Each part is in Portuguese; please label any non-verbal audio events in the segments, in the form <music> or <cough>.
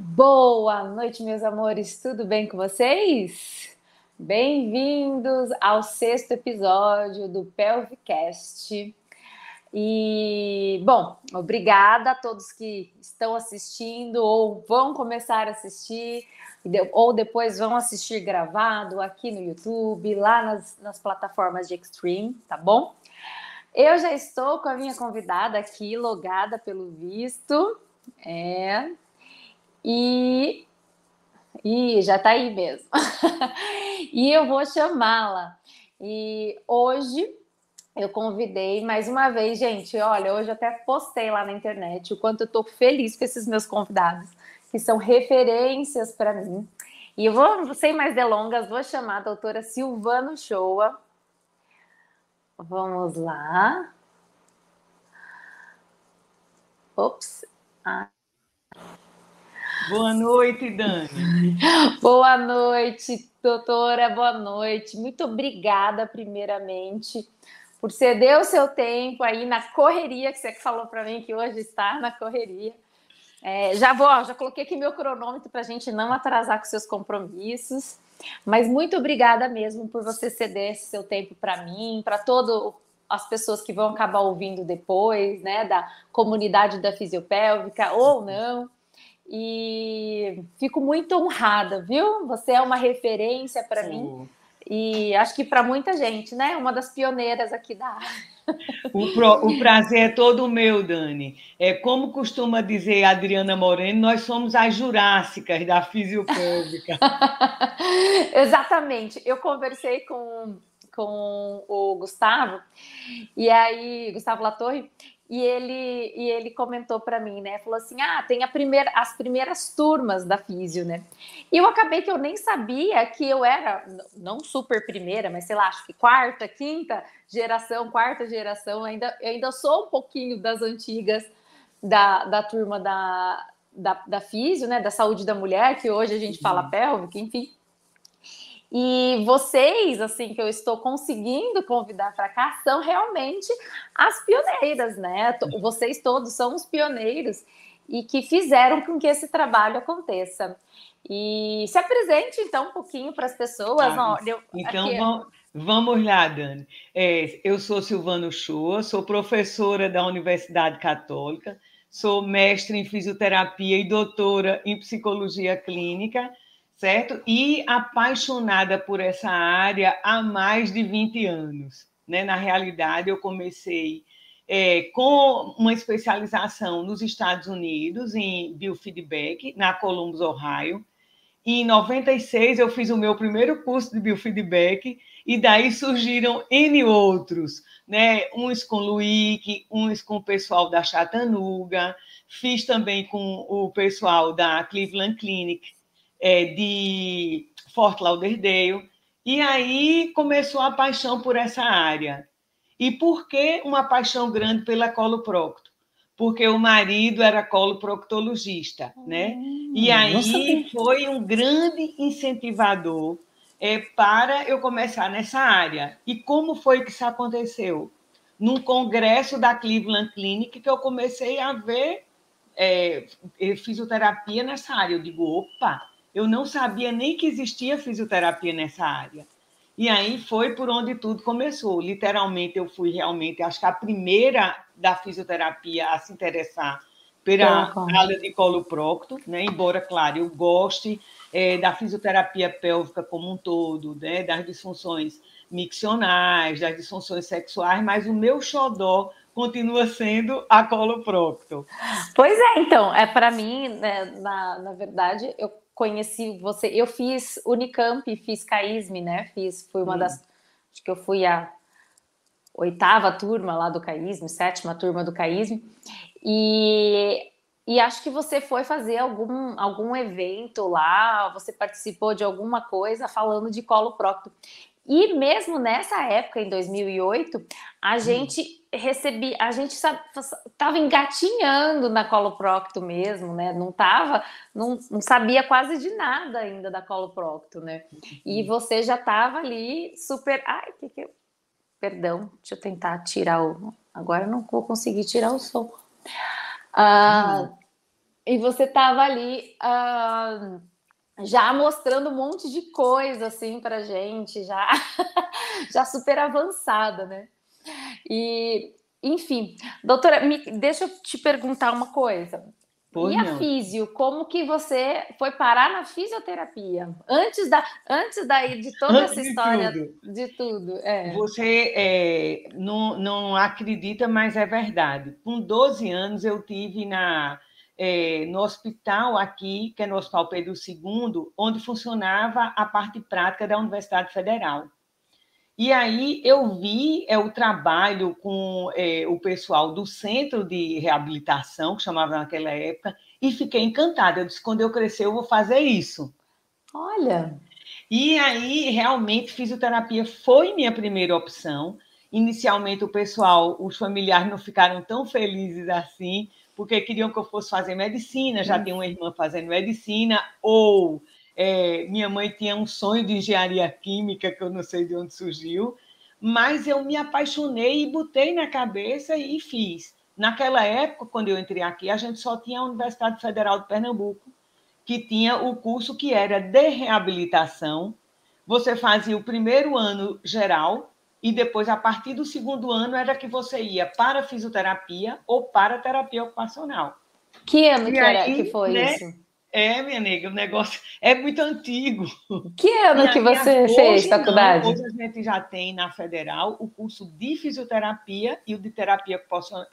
Boa noite, meus amores, tudo bem com vocês? Bem-vindos ao sexto episódio do Pelvicast. E, bom, obrigada a todos que estão assistindo ou vão começar a assistir, ou depois vão assistir gravado aqui no YouTube, lá nas, nas plataformas de Extreme, tá bom? Eu já estou com a minha convidada aqui, logada pelo visto. É, e, e já está aí mesmo. <laughs> e eu vou chamá-la. E hoje eu convidei mais uma vez, gente. Olha, hoje eu até postei lá na internet o quanto eu estou feliz com esses meus convidados, que são referências para mim. E eu vou, sem mais delongas, vou chamar a doutora Silvano Shoa. Vamos lá. Ops. Ah. Boa noite, Dani. Boa noite, doutora. Boa noite. Muito obrigada, primeiramente, por ceder o seu tempo aí na correria, que você falou para mim que hoje está na correria. É, já vou, já coloquei aqui meu cronômetro para a gente não atrasar com seus compromissos. Mas muito obrigada mesmo por você ceder esse seu tempo para mim, para todas as pessoas que vão acabar ouvindo depois, né, da comunidade da fisiopélvica ou não e fico muito honrada, viu? Você é uma referência para mim e acho que para muita gente, né? Uma das pioneiras aqui da área. O, pro, o, prazer é todo meu, Dani. É como costuma dizer a Adriana Moreno, nós somos as jurássicas da fisiopélvica. <laughs> Exatamente. Eu conversei com, com o Gustavo, e aí, Gustavo Latorre, e ele, e ele comentou para mim, né? Falou assim: ah, tem a primeira, as primeiras turmas da físio, né? E eu acabei que eu nem sabia que eu era, não super primeira, mas sei lá, acho que quarta, quinta geração, quarta geração, ainda, eu ainda sou um pouquinho das antigas da, da turma da, da, da físio, né? Da saúde da mulher, que hoje a gente fala uhum. pélvica, enfim. E vocês, assim, que eu estou conseguindo convidar para cá, são realmente as pioneiras, né? Vocês todos são os pioneiros e que fizeram com que esse trabalho aconteça. E se apresente, então, um pouquinho para as pessoas. Ah, eu, então, aqui... vamos, vamos lá, Dani. É, eu sou Silvano Shoa, sou professora da Universidade Católica, sou mestre em fisioterapia e doutora em psicologia clínica certo? E apaixonada por essa área há mais de 20 anos. Né? Na realidade, eu comecei é, com uma especialização nos Estados Unidos, em biofeedback, na Columbus, Ohio. E em 96 eu fiz o meu primeiro curso de biofeedback e daí surgiram N outros, né? Uns com Luick, uns com o pessoal da Chattanooga, fiz também com o pessoal da Cleveland Clinic, é, de Fort Lauderdale. E aí começou a paixão por essa área. E por que uma paixão grande pela coloprocto? Porque o marido era coloproctologista, né? E hum, aí foi um grande incentivador é, para eu começar nessa área. E como foi que isso aconteceu? Num congresso da Cleveland Clinic que eu comecei a ver é, fisioterapia nessa área. Eu digo, opa, eu não sabia nem que existia fisioterapia nessa área. E aí foi por onde tudo começou. Literalmente, eu fui realmente, acho que a primeira da fisioterapia a se interessar pela área de coloprocto, né? embora, claro, eu goste é, da fisioterapia pélvica como um todo, né? das disfunções miccionais, das disfunções sexuais, mas o meu xodó continua sendo a coloprocto. Pois é, então, é para mim, né, na, na verdade, eu conheci você. Eu fiz Unicamp, fiz CAISM, né? Fiz, fui uma hum. das. Acho que eu fui a oitava turma lá do CAISM, sétima turma do CAISM. E, e acho que você foi fazer algum, algum evento lá, você participou de alguma coisa falando de colo prócto. E mesmo nessa época, em 2008, a hum. gente recebi, a gente estava engatinhando na coloprocto mesmo, né? Não tava, não, não, sabia quase de nada ainda da coloprocto, né? E uhum. você já estava ali super, ai, que que eu... perdão, deixa eu tentar tirar o, agora eu não vou conseguir tirar o som. Ah, e você estava ali uh, já mostrando um monte de coisa assim para gente, já, <laughs> já super avançada, né? E, enfim, doutora, me, deixa eu te perguntar uma coisa. E não. a físio, como que você foi parar na fisioterapia? Antes da, antes daí de toda antes essa história de tudo, de tudo é. Você é, não, não acredita, mas é verdade. Com 12 anos eu tive na é, no hospital aqui, que é no Hospital Pedro II, onde funcionava a parte prática da Universidade Federal. E aí eu vi é, o trabalho com é, o pessoal do Centro de Reabilitação, que chamava naquela época, e fiquei encantada. Eu disse, quando eu crescer, eu vou fazer isso. Olha! E aí, realmente, fisioterapia foi minha primeira opção. Inicialmente, o pessoal, os familiares não ficaram tão felizes assim, porque queriam que eu fosse fazer medicina, já hum. tinha uma irmã fazendo medicina, ou é, minha mãe tinha um sonho de engenharia química, que eu não sei de onde surgiu, mas eu me apaixonei e botei na cabeça e fiz. Naquela época, quando eu entrei aqui, a gente só tinha a Universidade Federal de Pernambuco, que tinha o curso que era de reabilitação. Você fazia o primeiro ano geral e depois, a partir do segundo ano, era que você ia para fisioterapia ou para terapia ocupacional. Que ano que, aí, era, que foi né, isso? É, minha nega, o negócio é muito antigo. Que ano e que você fez faculdade? Não, hoje a gente já tem na Federal o curso de fisioterapia e o de terapia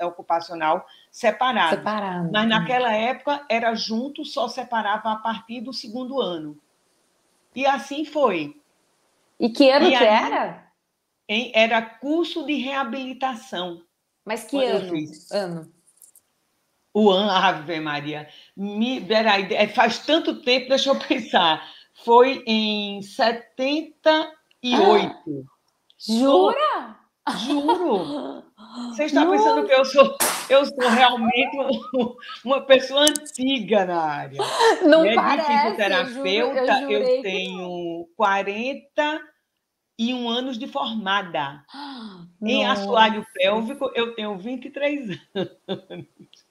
ocupacional separado. Separado. Mas naquela época era junto, só separava a partir do segundo ano. E assim foi. E que ano e que aí, era? Era curso de reabilitação. Mas que ano? Ano. Ano, Ave Maria. Me, peraí, é, faz tanto tempo, deixa eu pensar. Foi em 78. Ah, jura? Juro. Você está Nossa. pensando que eu sou, eu sou realmente uma pessoa antiga na área. Não né? parece. De fisioterapeuta, eu, eu tenho 41 anos de formada. Em assoalho pélvico, eu tenho 23 anos.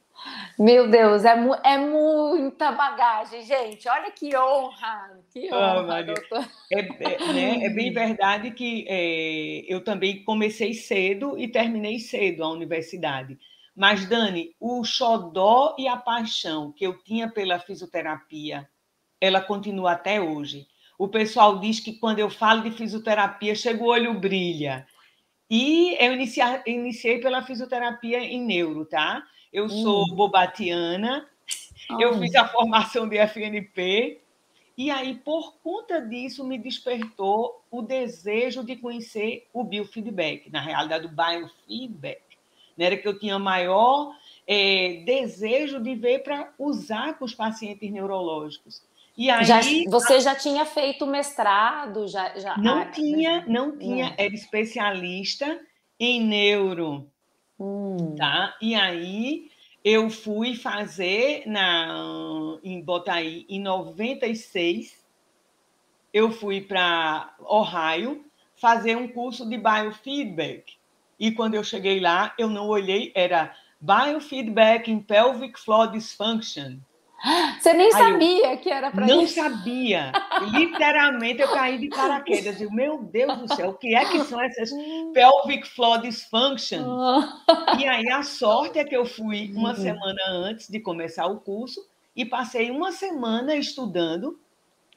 Meu Deus, é, mu é muita bagagem, gente. Olha que honra, que ah, honra, ah, é, é, né, é, bem <laughs> verdade que é, eu também comecei cedo e terminei cedo a universidade. Mas, Dani, o xodó e a paixão que eu tinha pela fisioterapia, ela continua até hoje. O pessoal diz que quando eu falo de fisioterapia, chega o olho brilha. E eu iniciei, iniciei pela fisioterapia em neuro, tá? Eu sou hum. bobatiana, oh. eu fiz a formação de FNP, e aí, por conta disso, me despertou o desejo de conhecer o biofeedback, na realidade, o biofeedback. Né? Era que eu tinha maior é, desejo de ver para usar com os pacientes neurológicos. E aí, já, você já tinha feito mestrado? Já, já... Não ah, tinha, não tinha, hum. era especialista em neuro. Hum. Tá? E aí eu fui fazer na, em Botaí em 96. Eu fui para Ohio fazer um curso de biofeedback. E quando eu cheguei lá, eu não olhei, era Biofeedback in Pelvic Floor Dysfunction. Você nem Aí sabia eu, que era para isso? Não sabia. Literalmente eu caí de paraquedas. Eu, meu Deus do céu, o que é que são essas <laughs> pelvic floor dysfunction? Oh. E aí a sorte é que eu fui uma uhum. semana antes de começar o curso e passei uma semana estudando.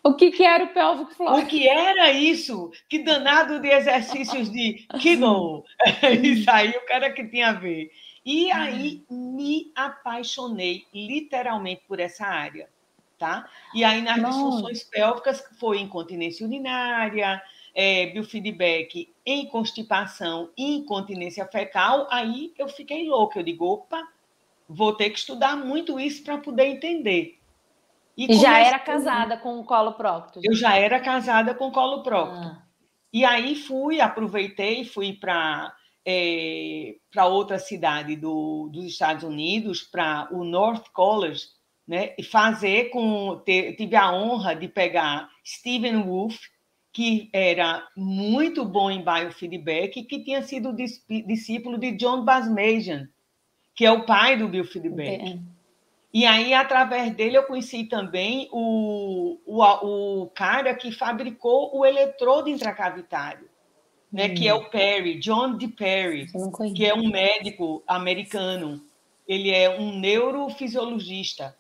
O que, que era o pelvic floor? O que era isso? Que danado de exercícios de Kegel. <laughs> <laughs> isso aí, o cara que tinha a ver. E aí me apaixonei literalmente por essa área, tá? E aí nas Nossa. disfunções pélvicas foi incontinência urinária, é, biofeedback em constipação e incontinência fecal, aí eu fiquei louca. Eu digo, opa, vou ter que estudar muito isso para poder entender. E, e já era casada com o colo prócto? Eu já era casada com o colo prócto. Ah. E aí fui, aproveitei, fui para é, para outra cidade do, dos Estados Unidos, para o North College, né, e fazer com. Ter, tive a honra de pegar Stephen Wolf, que era muito bom em biofeedback, e que tinha sido discípulo de John Basmajian, que é o pai do biofeedback. E aí, através dele, eu conheci também o, o, o cara que fabricou o eletrodo intracavitário, né, hum. que é o Perry, John D. Perry, que é um médico americano. Ele é um neurofisiologista.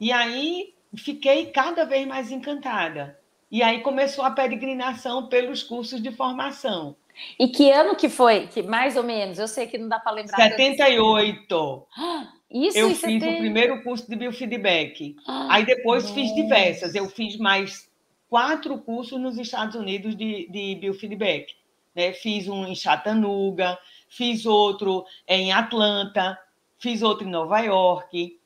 E aí, fiquei cada vez mais encantada. E aí começou a peregrinação pelos cursos de formação. E que ano que foi? Que mais ou menos? Eu sei que não dá para lembrar. 78. Isso, eu fiz tem... o primeiro curso de biofeedback. Ah, Aí depois nossa. fiz diversas. Eu fiz mais quatro cursos nos Estados Unidos de, de biofeedback. Né? Fiz um em Chattanooga, fiz outro em Atlanta, fiz outro em Nova York.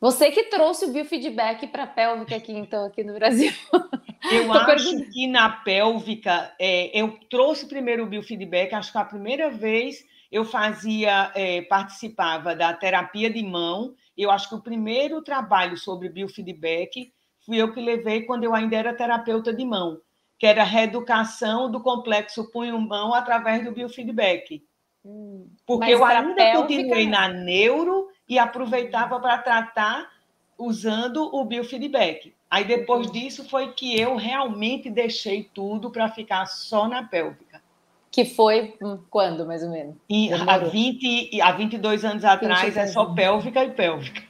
Você que trouxe o biofeedback para a pélvica aqui, então, aqui no Brasil. <laughs> Eu <laughs> acho que na pélvica, é, eu trouxe primeiro o biofeedback, acho que a primeira vez eu fazia, é, participava da terapia de mão. Eu acho que o primeiro trabalho sobre biofeedback fui eu que levei quando eu ainda era terapeuta de mão, que era a reeducação do complexo punho-mão através do biofeedback. Hum, Porque eu ainda pélvica... continuei na neuro e aproveitava para tratar usando o biofeedback. Aí depois disso foi que eu realmente deixei tudo para ficar só na pélvica. Que foi hum, quando, mais ou menos? E há, 20, há 22 anos atrás é só pélvica e pélvica.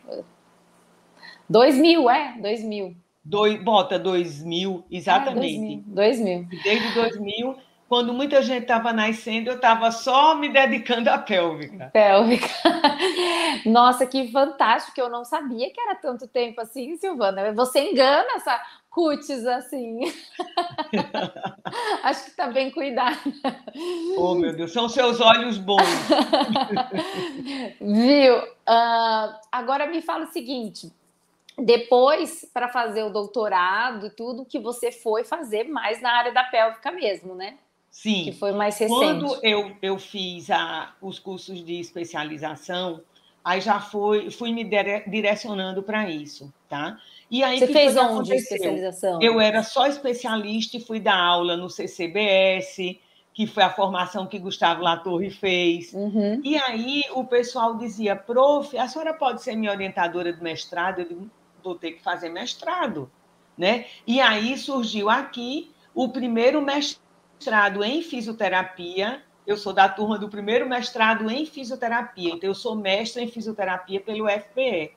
2000, é? 2000. Dois, bota 2000, exatamente. Ah, 2000, 2000. Desde 2000, quando muita gente estava nascendo, eu estava só me dedicando à pélvica. Pélvica. <laughs> Nossa, que fantástico! Eu não sabia que era tanto tempo assim, Silvana. Você engana essa cutis assim. <laughs> Acho que está bem cuidada. Oh, meu Deus, são seus olhos bons. <laughs> Viu? Uh, agora me fala o seguinte. Depois, para fazer o doutorado e tudo, que você foi fazer mais na área da pélvica mesmo, né? Sim. Que foi mais recente. Quando eu, eu fiz a, os cursos de especialização, aí já foi, fui me direcionando para isso, tá? E aí, Você fez onde a especialização? Eu era só especialista e fui dar aula no CCBS, que foi a formação que Gustavo Latorre fez. Uhum. E aí o pessoal dizia, prof, a senhora pode ser minha orientadora de mestrado? Eu digo, vou ter que fazer mestrado. Né? E aí surgiu aqui o primeiro mestrado em fisioterapia. Eu sou da turma do primeiro mestrado em fisioterapia, então eu sou mestre em fisioterapia pelo FPE.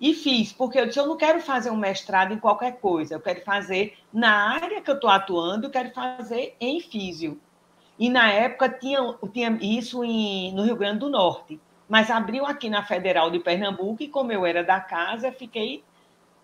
E fiz, porque eu disse, eu não quero fazer um mestrado em qualquer coisa, eu quero fazer na área que eu estou atuando, eu quero fazer em físio. E na época tinha, tinha isso em, no Rio Grande do Norte, mas abriu aqui na Federal de Pernambuco e como eu era da casa, fiquei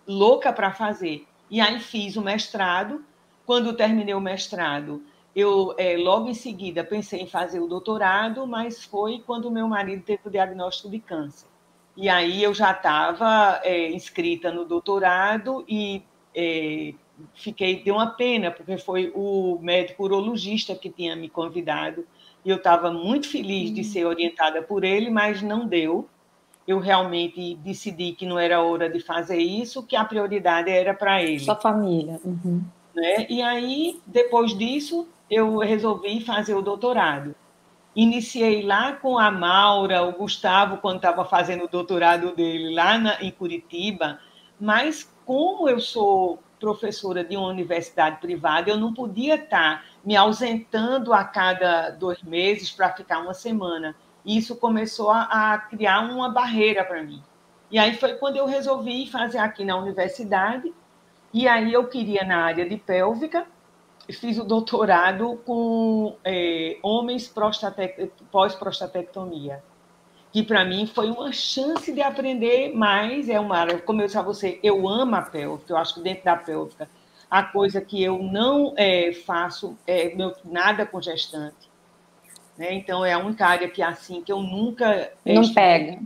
louca para fazer. E aí fiz o mestrado. Quando terminei o mestrado, eu é, logo em seguida pensei em fazer o doutorado, mas foi quando meu marido teve o diagnóstico de câncer. E aí eu já estava é, inscrita no doutorado e é, fiquei, deu uma pena, porque foi o médico urologista que tinha me convidado, e eu estava muito feliz de hum. ser orientada por ele, mas não deu. Eu realmente decidi que não era hora de fazer isso, que a prioridade era para ele. Sua família. Uhum. Né? E aí, depois disso, eu resolvi fazer o doutorado. Iniciei lá com a Maura, o Gustavo, quando estava fazendo o doutorado dele lá na, em Curitiba, mas como eu sou professora de uma universidade privada, eu não podia estar me ausentando a cada dois meses para ficar uma semana. Isso começou a, a criar uma barreira para mim. E aí foi quando eu resolvi fazer aqui na universidade, e aí eu queria na área de pélvica, fiz o doutorado com é, homens pós-prostatectomia, que para mim foi uma chance de aprender mais. É uma área, como eu disse a você, eu amo a pélvica, eu acho que dentro da pélvica a coisa que eu não é, faço é meu, nada com gestante. Né? Então, é a única área que, assim, que eu nunca... Não pega.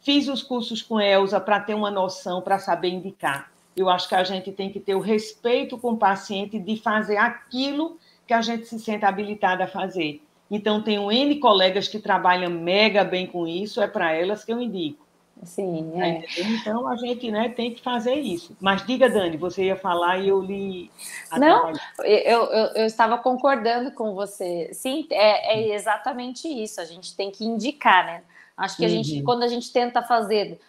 Fiz os cursos com Elza para ter uma noção, para saber indicar. Eu acho que a gente tem que ter o respeito com o paciente de fazer aquilo que a gente se sente habilitada a fazer. Então, tenho N colegas que trabalham mega bem com isso, é para elas que eu indico. Sim, é. Então, a gente né, tem que fazer isso. Mas diga, Dani, você ia falar e eu li. Não, eu, eu, eu, estava concordando com você. Sim, é, é, exatamente isso. A gente tem que indicar, né? Acho que a gente, uhum. quando a gente tenta fazer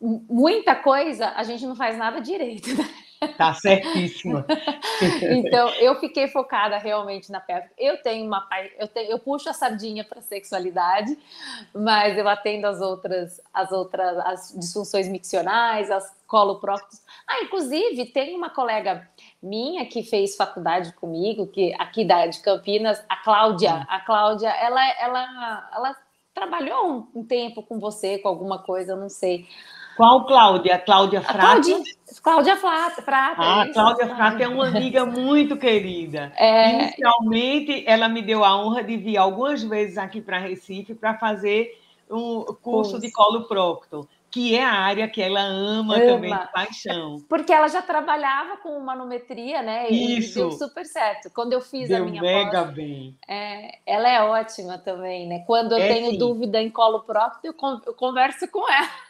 muita coisa, a gente não faz nada direito. Né? Tá certíssima. <laughs> então, eu fiquei focada realmente na pélvica. Eu tenho uma eu, tenho, eu puxo a sardinha para sexualidade, mas eu atendo as outras, as outras, as disfunções miccionais, as colopróctos. Ah, inclusive, tem uma colega minha que fez faculdade comigo, que aqui da, de Campinas, a Cláudia. A Cláudia, ela, ela, ela trabalhou um, um tempo com você, com alguma coisa, eu não sei. Qual Cláudia? Cláudia Frata? Cláudia Frata. Ah, isso, Cláudia Frata é uma amiga muito querida. É... Inicialmente, ela me deu a honra de vir algumas vezes aqui para Recife para fazer um curso de colo procto, que é a área que ela ama, ama, também de paixão. Porque ela já trabalhava com manometria, né? E Isso. deu super certo. Quando eu fiz deu a minha mega pós, bem. É, ela é ótima também, né? Quando eu é, tenho sim. dúvida em colo procto, eu converso com ela.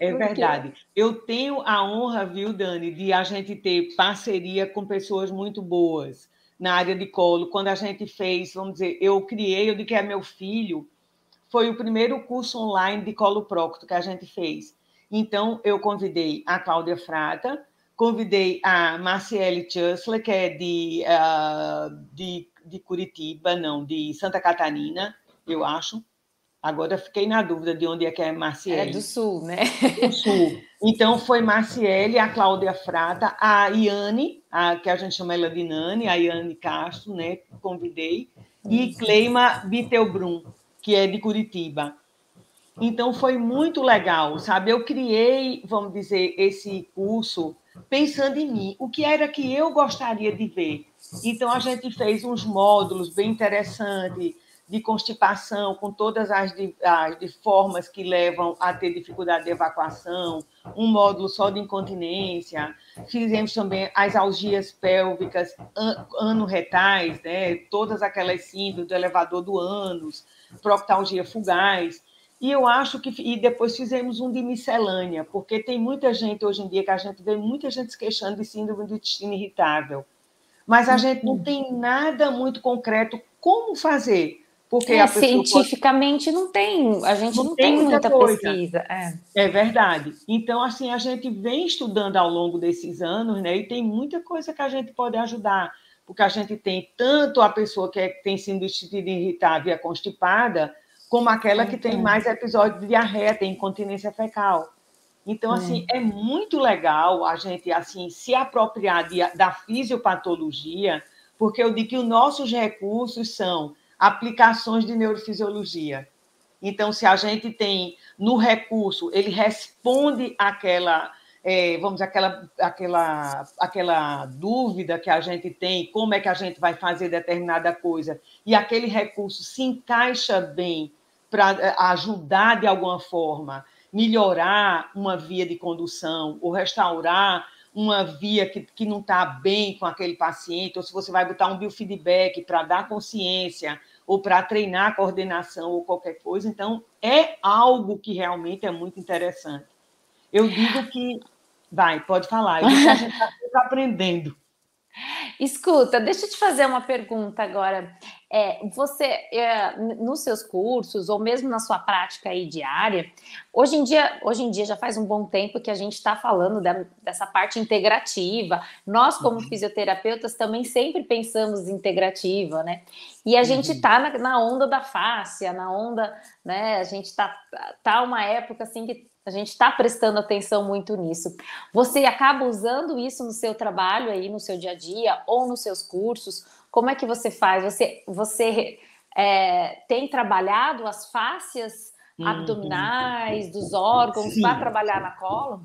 É verdade. Eu tenho a honra, viu, Dani, de a gente ter parceria com pessoas muito boas na área de colo. Quando a gente fez, vamos dizer, eu criei, eu digo que é meu filho, foi o primeiro curso online de colo procto que a gente fez. Então, eu convidei a Cláudia Frata, convidei a Marciele Chusler, que é de, uh, de, de Curitiba, não, de Santa Catarina, eu acho Agora fiquei na dúvida de onde é que é Marciele. É do Sul, né? Do Sul. Então foi Marciele, a Cláudia Frata, a Iane, a, que a gente chama ela de Nani, a Iane Castro, né? Convidei, e Cleima Bittelbrum, que é de Curitiba. Então foi muito legal, sabe? Eu criei, vamos dizer, esse curso pensando em mim, o que era que eu gostaria de ver. Então a gente fez uns módulos bem interessantes de constipação, com todas as de, as formas que levam a ter dificuldade de evacuação, um módulo só de incontinência, fizemos também as algias pélvicas anorretais, né? todas aquelas síndromes do elevador do ânus, proctalgia fugaz, e eu acho que e depois fizemos um de miscelânea, porque tem muita gente hoje em dia que a gente vê muita gente se queixando de síndrome do intestino irritável, mas a gente não tem nada muito concreto como fazer. Porque é, cientificamente pode... não tem, a gente não, não tem, tem, muita, muita pesquisa. É. é. verdade. Então, assim, a gente vem estudando ao longo desses anos, né? E tem muita coisa que a gente pode ajudar. Porque a gente tem tanto a pessoa que é, tem síndrome irritável e é constipada, como aquela que tem mais episódios de diarreia, tem incontinência fecal. Então, assim, é muito legal a gente assim se apropriar de, da fisiopatologia, porque eu digo que os nossos recursos são aplicações de neurofisiologia. Então, se a gente tem no recurso, ele responde àquela, é, vamos aquela, aquela, aquela dúvida que a gente tem, como é que a gente vai fazer determinada coisa, e aquele recurso se encaixa bem para é, ajudar de alguma forma, melhorar uma via de condução ou restaurar uma via que, que não está bem com aquele paciente, ou se você vai botar um biofeedback para dar consciência, ou para treinar a coordenação ou qualquer coisa. Então, é algo que realmente é muito interessante. Eu digo que. Vai, pode falar. Eu digo que a gente <laughs> está aprendendo. Escuta, deixa eu te fazer uma pergunta agora. É, você, é, nos seus cursos, ou mesmo na sua prática aí diária, hoje em dia, hoje em dia já faz um bom tempo que a gente está falando de, dessa parte integrativa. Nós, como uhum. fisioterapeutas, também sempre pensamos integrativa, né? E a uhum. gente está na, na, onda da fáscia, na onda, né? A gente está tá uma época assim que a gente está prestando atenção muito nisso. Você acaba usando isso no seu trabalho aí, no seu dia a dia, ou nos seus cursos? Como é que você faz? Você, você é, tem trabalhado as fáscias uhum. abdominais dos órgãos para trabalhar na cola?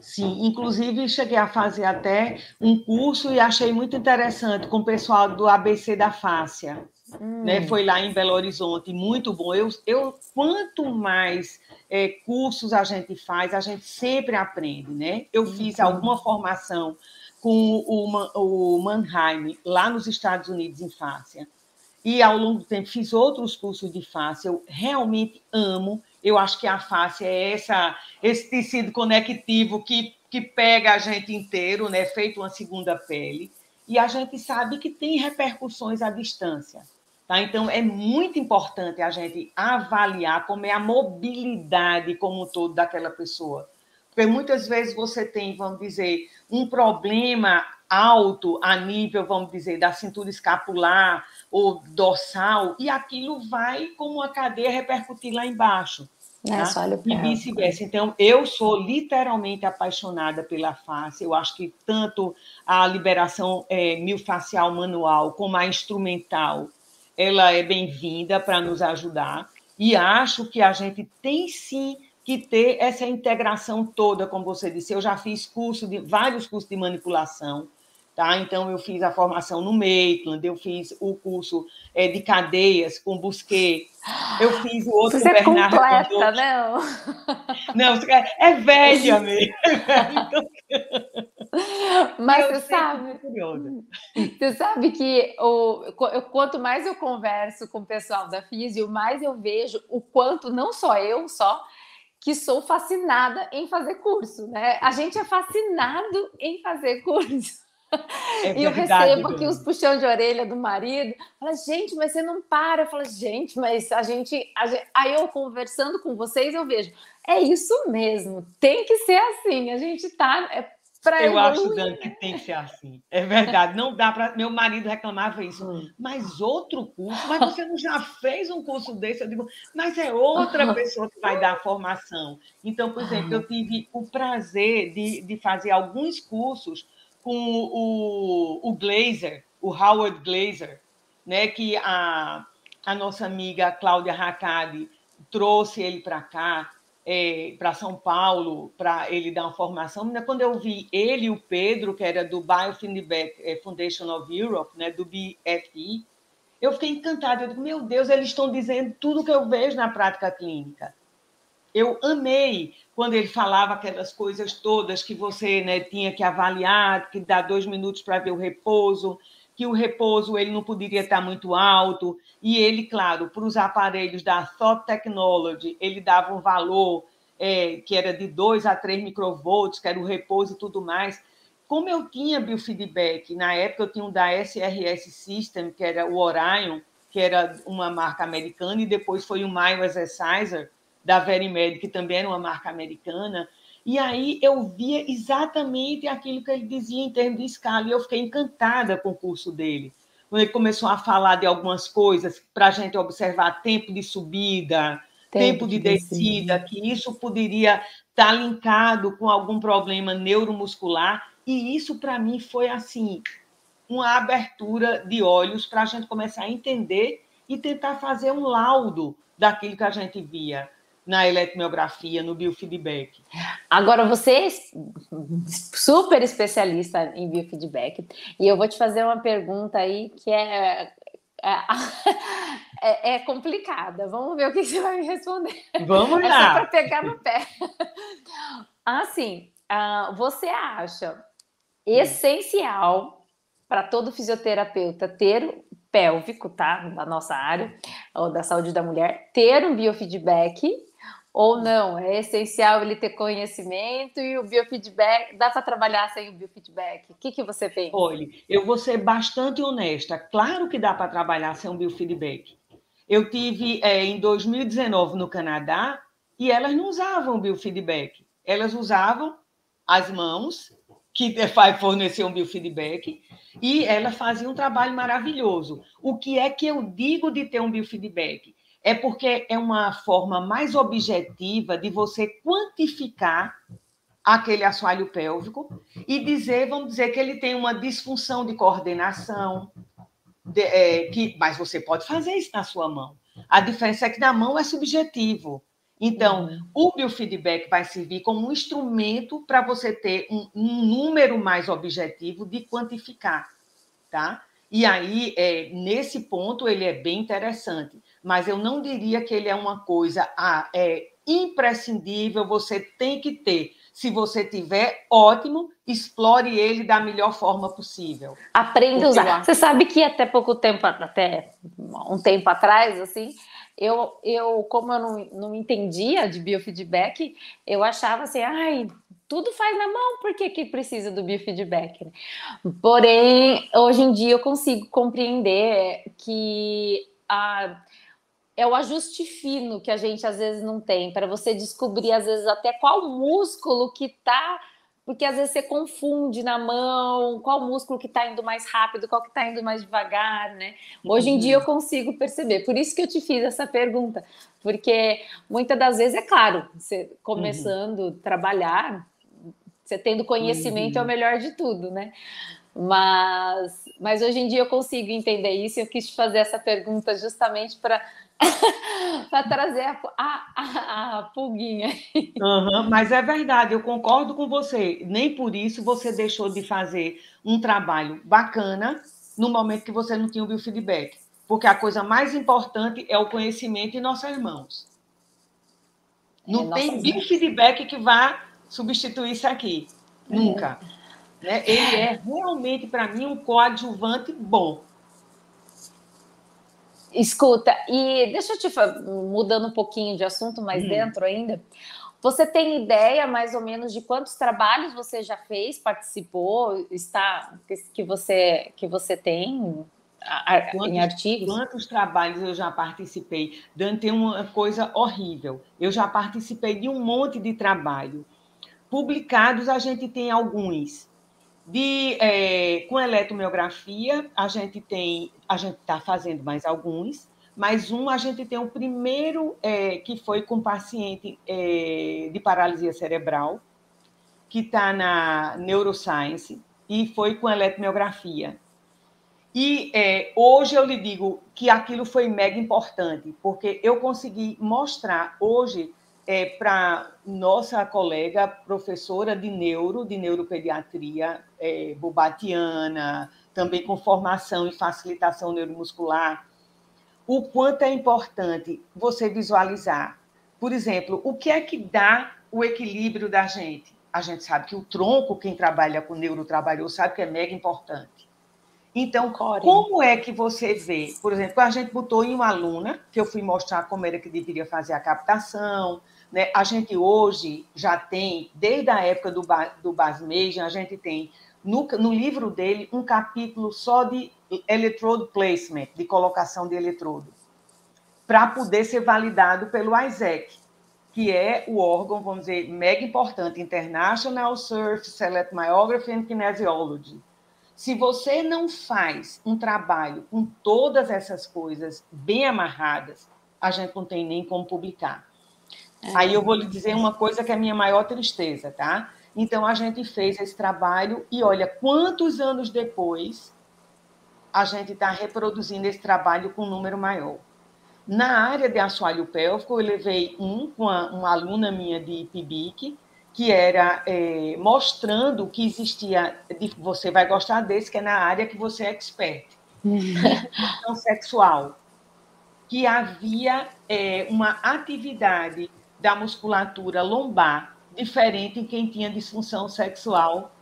Sim, inclusive cheguei a fazer até um curso e achei muito interessante com o pessoal do ABC da Fáscia. Hum. Né? Foi lá em Belo Horizonte, muito bom. Eu, eu quanto mais é, cursos a gente faz, a gente sempre aprende, né? Eu fiz alguma formação com o, o Mannheim, lá nos Estados Unidos, em fáscia. E ao longo do tempo fiz outros cursos de fáscia. Eu realmente amo. Eu acho que a fáscia é essa, esse tecido conectivo que, que pega a gente inteiro, né? Feito uma segunda pele. E a gente sabe que tem repercussões à distância. Tá? Então, é muito importante a gente avaliar como é a mobilidade como um todo daquela pessoa. Porque muitas vezes você tem, vamos dizer, um problema alto a nível, vamos dizer, da cintura escapular ou dorsal, e aquilo vai, como uma cadeia, repercutir lá embaixo. É, tá? e vice-versa. Então, eu sou literalmente apaixonada pela face. Eu acho que tanto a liberação é, milfacial manual como a instrumental, ela é bem-vinda para nos ajudar. E acho que a gente tem sim que ter essa integração toda, como você disse. Eu já fiz curso de vários cursos de manipulação, Tá? Então, eu fiz a formação no Maitland, eu fiz o curso é, de cadeias com Busquet, eu fiz o outro Você com Bernardo. É completa, não? Não, é velha <laughs> mesmo. <laughs> <laughs> Mas você sabe, <laughs> você sabe que o, eu, quanto mais eu converso com o pessoal da Físio, mais eu vejo o quanto, não só eu só, que sou fascinada em fazer curso, né? A gente é fascinado em fazer curso. É e eu recebo aqui os puxão de orelha do marido. Fala, gente, mas você não para. Fala, gente, mas a gente, a gente. Aí eu conversando com vocês, eu vejo. É isso mesmo, tem que ser assim. A gente tá. É eu acho, Dani, que tem que ser assim. É verdade. Não dá para. Meu marido reclamava isso. Hum. Mas outro curso? Mas você não já fez um curso desse? Eu digo, mas é outra pessoa que vai dar a formação. Então, por exemplo, eu tive o prazer de, de fazer alguns cursos com o, o Glazer, o Howard Glazer, né, que a, a nossa amiga Cláudia Hackadi trouxe ele para cá, é, para São Paulo, para ele dar uma formação. Quando eu vi ele e o Pedro, que era do Biofeedback é, Foundation of Europe, né, do BFI, eu fiquei encantada. Eu digo, meu Deus, eles estão dizendo tudo que eu vejo na prática clínica. Eu amei quando ele falava aquelas coisas todas que você né, tinha que avaliar, que dá dois minutos para ver o repouso, que o repouso ele não poderia estar muito alto, e ele, claro, para os aparelhos da Thought Technology, ele dava um valor é, que era de 2 a 3 microvolts, que era o repouso e tudo mais. Como eu tinha biofeedback, na época eu tinha um da SRS System, que era o Orion, que era uma marca americana, e depois foi o Myo Exerciser, da Verimed, que também era uma marca americana, e aí eu via exatamente aquilo que ele dizia em termos de escala, e eu fiquei encantada com o curso dele. Quando ele começou a falar de algumas coisas para a gente observar tempo de subida, tempo, tempo de, de descida, que isso poderia estar tá linkado com algum problema neuromuscular, e isso para mim foi assim uma abertura de olhos para a gente começar a entender e tentar fazer um laudo daquilo que a gente via na eletromiografia, no biofeedback. Agora, você é super especialista em biofeedback, e eu vou te fazer uma pergunta aí que é, é, <laughs> é, é complicada. Vamos ver o que você vai me responder. Vamos é lá. para pegar no pé. Assim, uh, você acha essencial para todo fisioterapeuta ter pélvico, tá? Da nossa área, ou da saúde da mulher, ter um biofeedback ou não? É essencial ele ter conhecimento e o biofeedback. Dá para trabalhar sem o biofeedback? O que, que você pensa? Olha, eu vou ser bastante honesta. Claro que dá para trabalhar sem o biofeedback. Eu tive é, em 2019 no Canadá e elas não usavam biofeedback. Elas usavam as mãos, que <laughs> forneciam biofeedback, e elas faziam um trabalho maravilhoso. O que é que eu digo de ter um biofeedback? É porque é uma forma mais objetiva de você quantificar aquele assoalho pélvico e dizer, vamos dizer que ele tem uma disfunção de coordenação, de, é, que, mas você pode fazer isso na sua mão. A diferença é que na mão é subjetivo. Então, uhum. o biofeedback vai servir como um instrumento para você ter um, um, número mais objetivo de quantificar, tá? E aí, é, nesse ponto, ele é bem interessante mas eu não diria que ele é uma coisa ah, é imprescindível, você tem que ter. Se você tiver, ótimo, explore ele da melhor forma possível. Aprenda a usar. Você sabe que até pouco tempo, até um tempo atrás, assim, eu, eu como eu não, não entendia de biofeedback, eu achava assim, ai, tudo faz na mão, por que, que precisa do biofeedback? Porém, hoje em dia eu consigo compreender que a, é o ajuste fino que a gente às vezes não tem, para você descobrir, às vezes, até qual músculo que está porque às vezes você confunde na mão qual músculo que está indo mais rápido, qual que está indo mais devagar, né? Hoje em dia eu consigo perceber. Por isso que eu te fiz essa pergunta, porque muitas das vezes é claro, você começando a trabalhar, você tendo conhecimento uhum. é o melhor de tudo, né? Mas, mas hoje em dia eu consigo entender isso e eu quis te fazer essa pergunta justamente para <laughs> para trazer a, a, a, pulguinha. Uhum, mas é verdade, eu concordo com você. Nem por isso você deixou de fazer um trabalho bacana no momento que você não tinha o biofeedback. Porque a coisa mais importante é o conhecimento em nossas mãos. É, não é, tem biofeedback que vá substituir isso aqui. É. Nunca. Né? Ele é realmente, para mim, um coadjuvante bom. Escuta, e deixa eu te mudando um pouquinho de assunto mais hum. dentro ainda. Você tem ideia mais ou menos de quantos trabalhos você já fez, participou, está que você que você tem quantos, em artigos? Quantos trabalhos eu já participei? Dante tem uma coisa horrível. Eu já participei de um monte de trabalho. Publicados a gente tem alguns. De, é, com eletromiografia, a gente tem, a gente está fazendo mais alguns, mas um a gente tem o primeiro é, que foi com paciente é, de paralisia cerebral, que está na neuroscience, e foi com eletromiografia. E é, hoje eu lhe digo que aquilo foi mega importante, porque eu consegui mostrar hoje é, para nossa colega professora de neuro, de neuropediatria, é, Bubatiana, também com formação e facilitação neuromuscular, o quanto é importante você visualizar. Por exemplo, o que é que dá o equilíbrio da gente? A gente sabe que o tronco, quem trabalha com neuro trabalhou, sabe que é mega importante. Então, como é que você vê? Por exemplo, a gente botou em uma aluna, que eu fui mostrar como era que deveria fazer a captação, né? A gente hoje já tem, desde a época do, do Basmeja, a gente tem no, no livro dele um capítulo só de electrode placement, de colocação de eletrodo, para poder ser validado pelo ISEC, que é o órgão, vamos dizer, mega importante, International Surface Electromyography and Kinesiology. Se você não faz um trabalho com todas essas coisas bem amarradas, a gente não tem nem como publicar. É. Aí eu vou lhe dizer uma coisa que é a minha maior tristeza, tá? Então a gente fez esse trabalho e olha quantos anos depois a gente está reproduzindo esse trabalho com um número maior. Na área de assoalho pélvico, eu levei um com uma aluna minha de PIBIC, que era é, mostrando que existia, você vai gostar desse, que é na área que você é expert, disfunção <laughs> sexual, que havia é, uma atividade da musculatura lombar diferente em quem tinha disfunção sexual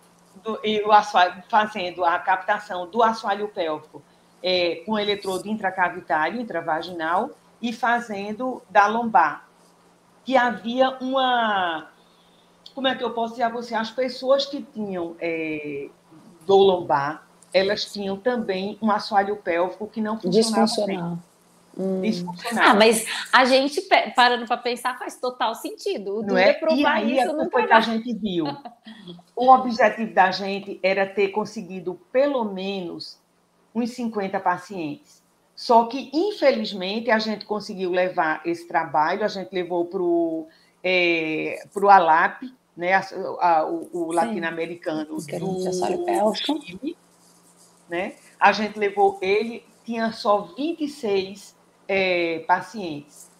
do, e o assoalho, fazendo a captação do assoalho pélvico é, com eletrodo intracavitário, intravaginal, e fazendo da lombar. Que havia uma. Como é que eu posso dizer a você? As pessoas que tinham é, do lombar, elas tinham também um assoalho pélvico que não funcionava bem. Hum. Ah, mas a gente, parando para pensar, faz total sentido. O não é? provar e aí, isso não foi que a gente viu. <laughs> o objetivo da gente era ter conseguido pelo menos uns 50 pacientes. Só que, infelizmente, a gente conseguiu levar esse trabalho, a gente levou para o é, pro ALAP, né, a, a, o, o latino-americano do Chile, né? A gente levou ele, tinha só 26 é, pacientes.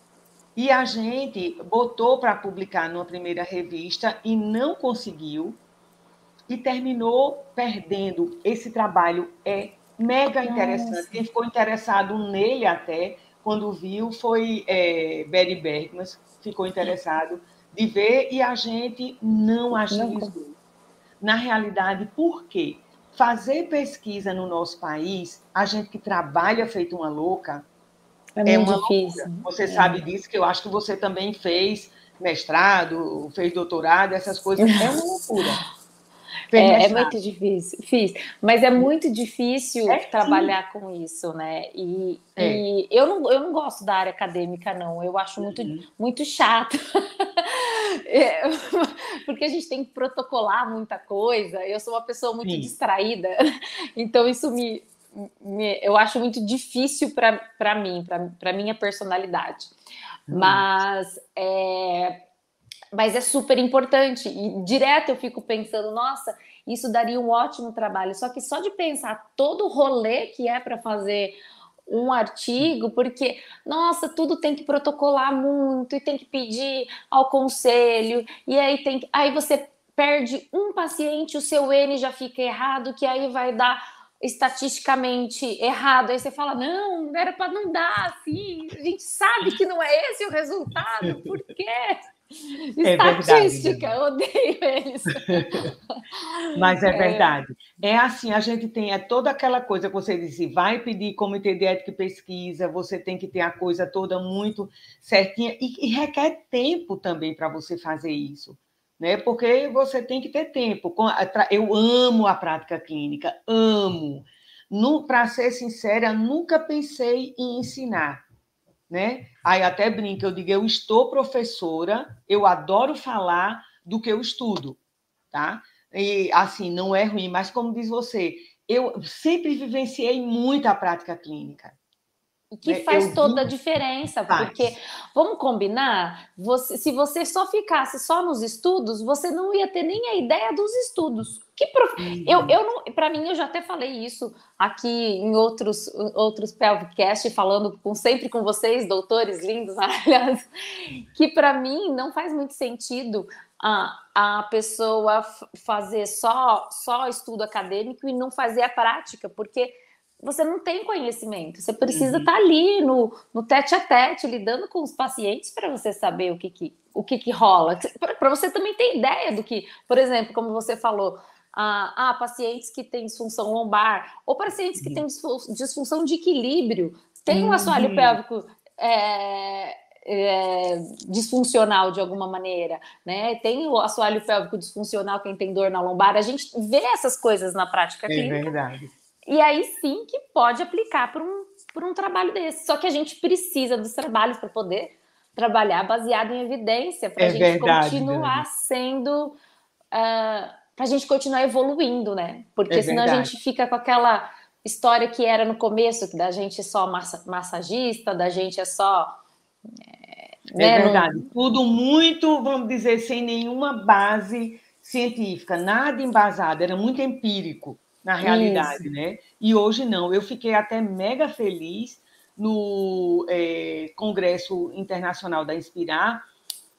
E a gente botou para publicar numa primeira revista e não conseguiu, e terminou perdendo. Esse trabalho é mega interessante. Nossa. Quem ficou interessado nele até, quando viu, foi é, Betty Bergman, ficou interessado de ver, e a gente não agilizou. Na realidade, por quê? Fazer pesquisa no nosso país, a gente que trabalha feito uma louca, é, é muito difícil. Loucura. Você é. sabe disso, que eu acho que você também fez mestrado, fez doutorado, essas coisas. É uma loucura. <laughs> É, é, muito difícil, fiz, mas é muito difícil é, trabalhar sim. com isso, né? E, é. e, eu, não, eu não gosto da área acadêmica, não. Eu acho muito, uhum. muito chato. <laughs> É, <laughs> porque a gente tem que protocolar muita coisa. Eu sou uma pessoa muito sim. distraída, então isso me eu acho muito difícil para mim, para minha personalidade. Hum. Mas é, mas é super importante. E direto eu fico pensando, nossa, isso daria um ótimo trabalho. Só que só de pensar todo o rolê que é para fazer um artigo, porque, nossa, tudo tem que protocolar muito e tem que pedir ao conselho, e aí tem que, aí você perde um paciente, o seu N já fica errado, que aí vai dar estatisticamente errado. Aí você fala: não, era para não dar assim. A gente sabe que não é esse o resultado, por quê? <laughs> É Estatística, verdade, odeio eles. <laughs> Mas é, é, verdade. É assim, a gente tem é toda aquela coisa que você disse, vai pedir comitê de ética e pesquisa, você tem que ter a coisa toda muito certinha e, e requer tempo também para você fazer isso. Né? Porque você tem que ter tempo. Eu amo a prática clínica, amo. Para ser sincera, nunca pensei em ensinar né? Aí até brinca, eu digo, eu estou professora, eu adoro falar do que eu estudo, tá? E assim, não é ruim, mas como diz você, eu sempre vivenciei muito a prática clínica. E que né? faz eu toda vi... a diferença, faz. porque vamos combinar, você, se você só ficasse só nos estudos, você não ia ter nem a ideia dos estudos. Que prof... uhum. eu, eu não, para mim eu já até falei isso aqui em outros outros Pelvicast falando com sempre com vocês, doutores lindos, <laughs> aliás, que para mim não faz muito sentido a, a pessoa fazer só só estudo acadêmico e não fazer a prática, porque você não tem conhecimento. Você precisa estar uhum. tá ali no, no tete a tete, lidando com os pacientes para você saber o que, que o que, que rola. Para você também ter ideia do que, por exemplo, como você falou, ah, ah, pacientes que têm disfunção lombar, ou pacientes que têm disfunção de equilíbrio, tem um uhum. assoalho pélvico é, é, disfuncional de alguma maneira, né? Tem o assoalho pélvico disfuncional, quem tem dor na lombar, a gente vê essas coisas na prática é clínica. É verdade. E aí sim que pode aplicar para um, por um trabalho desse. Só que a gente precisa dos trabalhos para poder trabalhar baseado em evidência, para a é gente verdade, continuar sendo. Uh, ah, para a gente continuar evoluindo, né? Porque é senão verdade. a gente fica com aquela história que era no começo, que da gente é só massa, massagista, da gente é só. É, né? verdade. Não... Tudo muito, vamos dizer, sem nenhuma base científica, nada embasado, era muito empírico na realidade, Isso. né? E hoje não. Eu fiquei até mega feliz no é, Congresso Internacional da Inspirar,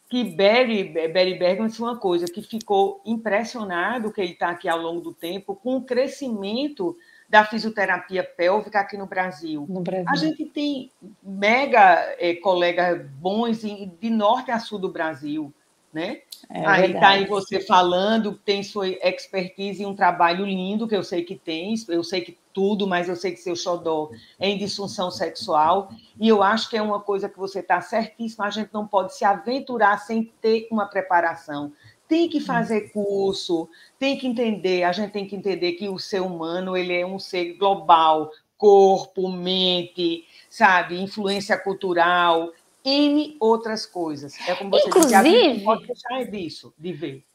que Barry, Barry Bergman disse uma coisa, que ficou impressionado, que ele está aqui ao longo do tempo, com o crescimento da fisioterapia pélvica aqui no Brasil. No Brasil. A gente tem mega é, colegas bons de norte a sul do Brasil, né? É aí está aí você falando, tem sua expertise e um trabalho lindo, que eu sei que tem, eu sei que tudo, mas eu sei que seu xodó é em disfunção sexual, e eu acho que é uma coisa que você está certíssima, a gente não pode se aventurar sem ter uma preparação. Tem que fazer curso, tem que entender, a gente tem que entender que o ser humano ele é um ser global, corpo, mente, sabe, influência cultural, N outras coisas. É como você Inclusive, disse, pode deixar disso, de ver.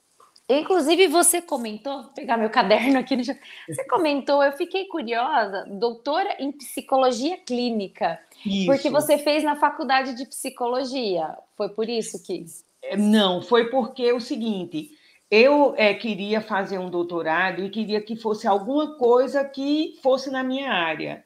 Inclusive, você comentou, vou pegar meu caderno aqui, você comentou, eu fiquei curiosa, doutora em psicologia clínica, isso. porque você fez na faculdade de psicologia, foi por isso que? É, não, foi porque é o seguinte, eu é, queria fazer um doutorado e queria que fosse alguma coisa que fosse na minha área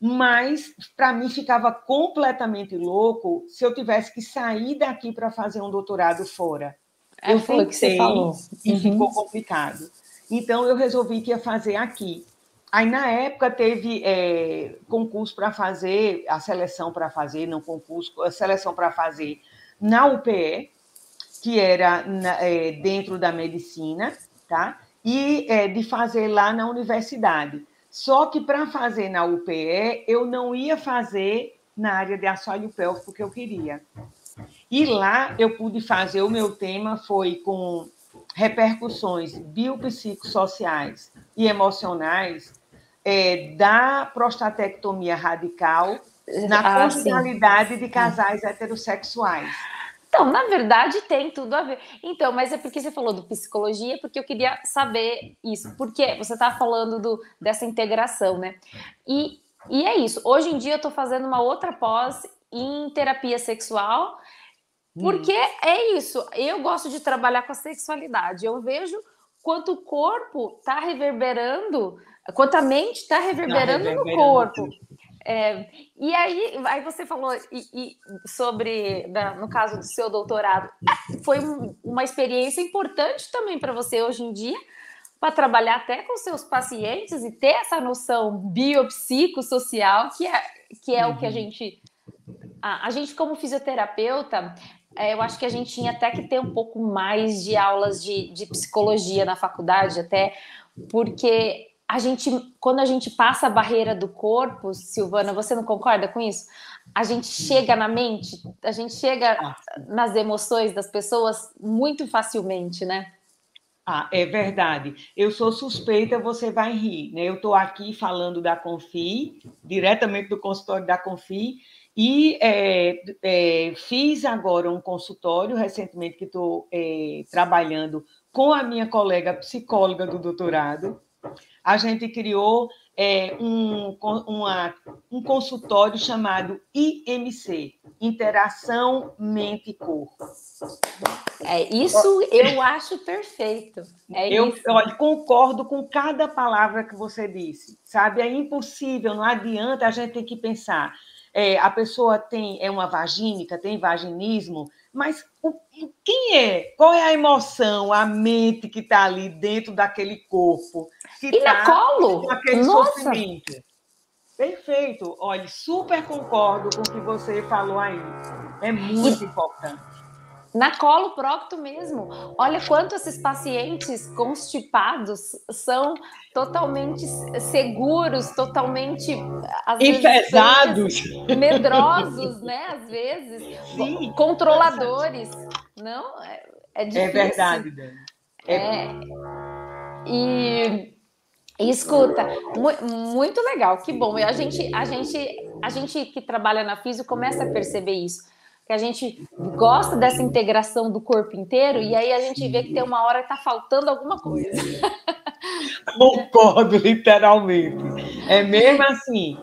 mas para mim ficava completamente louco se eu tivesse que sair daqui para fazer um doutorado fora. É, eu foi o que você falou. E uhum. ficou complicado. Então eu resolvi que ia fazer aqui. Aí na época teve é, concurso para fazer, a seleção para fazer, não concurso, a seleção para fazer na UPE, que era na, é, dentro da medicina, tá? E é, de fazer lá na universidade. Só que para fazer na UPE, eu não ia fazer na área de assoalho pélvico porque eu queria. E lá eu pude fazer, o meu tema foi com repercussões biopsicossociais e emocionais é, da prostatectomia radical na ah, funcionalidade de casais heterossexuais. Então, na verdade, tem tudo a ver. Então, mas é porque você falou do psicologia, porque eu queria saber isso. Porque você está falando do, dessa integração, né? E, e é isso. Hoje em dia eu estou fazendo uma outra pós em terapia sexual, porque hum. é isso. Eu gosto de trabalhar com a sexualidade. Eu vejo quanto o corpo está reverberando, quanto a mente está reverberando, tá reverberando, no corpo. É, e aí, aí você falou e, e sobre, da, no caso do seu doutorado, foi um, uma experiência importante também para você hoje em dia, para trabalhar até com seus pacientes e ter essa noção biopsicossocial, que é, que é uhum. o que a uhum. gente. A, a gente, como fisioterapeuta, é, eu acho que a gente tinha até que ter um pouco mais de aulas de, de psicologia na faculdade, até porque a gente, quando a gente passa a barreira do corpo, Silvana, você não concorda com isso? A gente chega na mente, a gente chega nas emoções das pessoas muito facilmente, né? Ah, é verdade. Eu sou suspeita, você vai rir. Né? Eu estou aqui falando da Confi, diretamente do consultório da Confi, e é, é, fiz agora um consultório recentemente que estou é, trabalhando com a minha colega psicóloga do doutorado, a gente criou é, um, uma, um consultório chamado IMC Interação Mente-Corpo. É, isso eu acho perfeito. É eu isso. Olha, concordo com cada palavra que você disse. Sabe, é impossível, não adianta, a gente tem que pensar. É, a pessoa tem é uma vagínica, tem vaginismo, mas o, quem é? Qual é a emoção, a mente que está ali dentro daquele corpo? Que e tá na colo? Com aquele Nossa. sofrimento. Perfeito. Olha, super concordo com o que você falou aí. É muito e... importante. Na colo procto mesmo. Olha quanto esses pacientes constipados são totalmente seguros, totalmente e pesados, medrosos, né? Às vezes, Sim, controladores. Não, é, é, é difícil. É verdade, Dani. É... é... E, e escuta, mu muito legal, que bom. E a gente, a gente, a gente que trabalha na física começa a perceber isso que a gente gosta dessa integração do corpo inteiro e aí a gente vê que tem uma hora que está faltando alguma coisa. <laughs> Concordo, literalmente. É mesmo assim.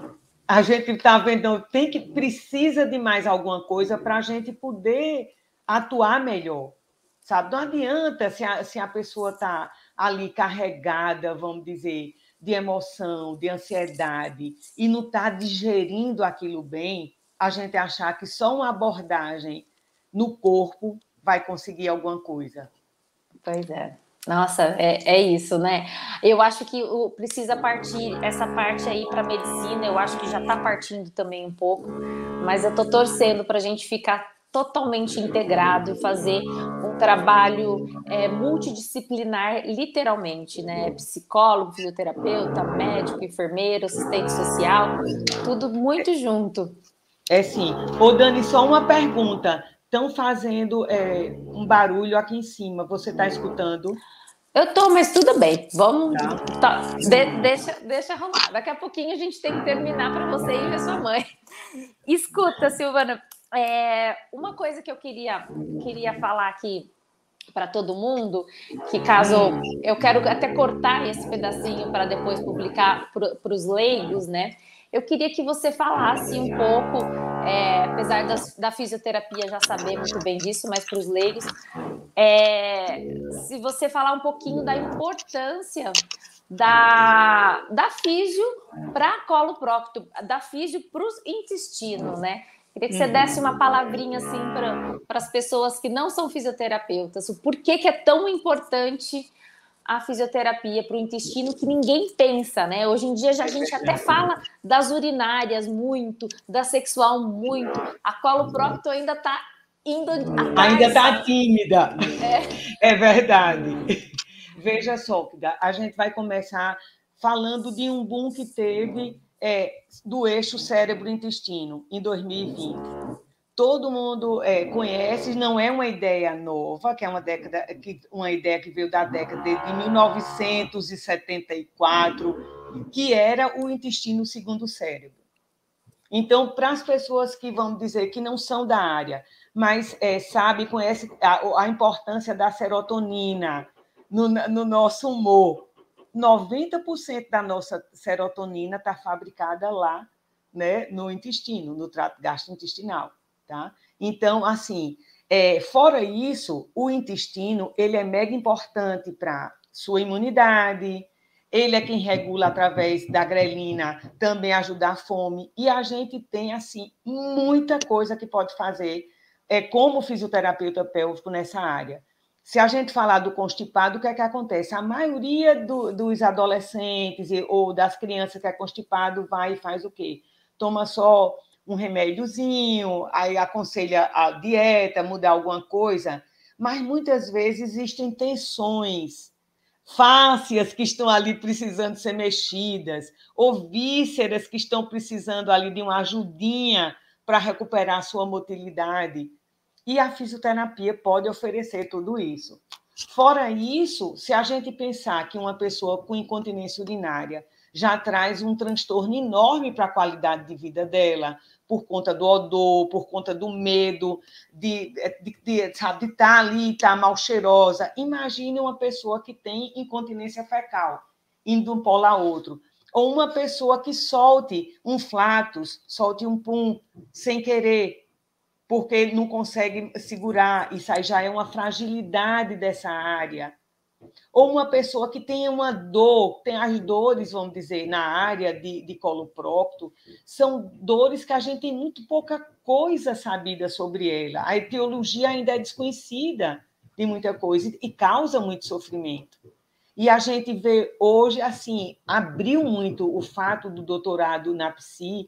A gente está vendo, tem que precisa de mais alguma coisa para a gente poder atuar melhor. Sabe? Não adianta se a, se a pessoa está ali carregada, vamos dizer, de emoção, de ansiedade, e não está digerindo aquilo bem, a gente achar que só uma abordagem no corpo vai conseguir alguma coisa. Pois é. Nossa, é, é isso, né? Eu acho que o, precisa partir essa parte aí para medicina. Eu acho que já está partindo também um pouco, mas eu estou torcendo para a gente ficar totalmente integrado e fazer um trabalho é, multidisciplinar, literalmente, né? Psicólogo, fisioterapeuta, médico, enfermeiro, assistente social, tudo muito junto. É sim. Ô, Dani, só uma pergunta. Estão fazendo é, um barulho aqui em cima. Você está escutando? Eu tô, mas tudo bem. Vamos. Tá. Tá. De, deixa, deixa arrumar. Daqui a pouquinho a gente tem que terminar para você ir ver sua mãe. <laughs> Escuta, Silvana, é, uma coisa que eu queria, queria falar aqui para todo mundo, que caso eu quero até cortar esse pedacinho para depois publicar para os leigos, né? Eu queria que você falasse um pouco, é, apesar das, da fisioterapia já saber muito bem disso, mas para os leigos, é, se você falar um pouquinho da importância da, da físio para colo prócto, da físio para o intestino, né? Queria que você desse uma palavrinha assim para as pessoas que não são fisioterapeutas, o porquê que é tão importante a fisioterapia para o intestino que ninguém pensa, né? Hoje em dia já a gente até fala das urinárias muito, da sexual muito. A coloprocto ainda está indo atrás. Ainda está tímida. É. é verdade. Veja só, a gente vai começar falando de um boom que teve é, do eixo cérebro-intestino em 2020. Todo mundo é, conhece, não é uma ideia nova, que é uma, década, que, uma ideia que veio da década de 1974, que era o intestino segundo cérebro. Então, para as pessoas que vão dizer que não são da área, mas é, sabe, conhece a, a, importância da serotonina no, no nosso humor, 90% da nossa serotonina está fabricada lá, né, no intestino, no trato gastrointestinal. Tá? Então, assim, é, fora isso, o intestino ele é mega importante para sua imunidade, ele é quem regula através da grelina, também ajuda a fome, e a gente tem, assim, muita coisa que pode fazer é, como fisioterapeuta pélvico nessa área. Se a gente falar do constipado, o que é que acontece? A maioria do, dos adolescentes ou das crianças que é constipado vai e faz o quê? Toma só um remédiozinho, aí aconselha a dieta, mudar alguma coisa, mas muitas vezes existem tensões, fáscias que estão ali precisando ser mexidas, ou vísceras que estão precisando ali de uma ajudinha para recuperar sua motilidade. E a fisioterapia pode oferecer tudo isso. Fora isso, se a gente pensar que uma pessoa com incontinência urinária já traz um transtorno enorme para a qualidade de vida dela, por conta do odor, por conta do medo de, de, de, sabe, de estar ali, estar mal cheirosa. Imagine uma pessoa que tem incontinência fecal, indo de um polo a outro. Ou uma pessoa que solte um flatus, solte um pum, sem querer, porque não consegue segurar. Isso aí já é uma fragilidade dessa área ou uma pessoa que tenha uma dor, tem as dores, vamos dizer, na área de, de coloprocto, são dores que a gente tem muito pouca coisa sabida sobre ela. A etiologia ainda é desconhecida de muita coisa e causa muito sofrimento. E a gente vê hoje, assim, abriu muito o fato do doutorado na PSI,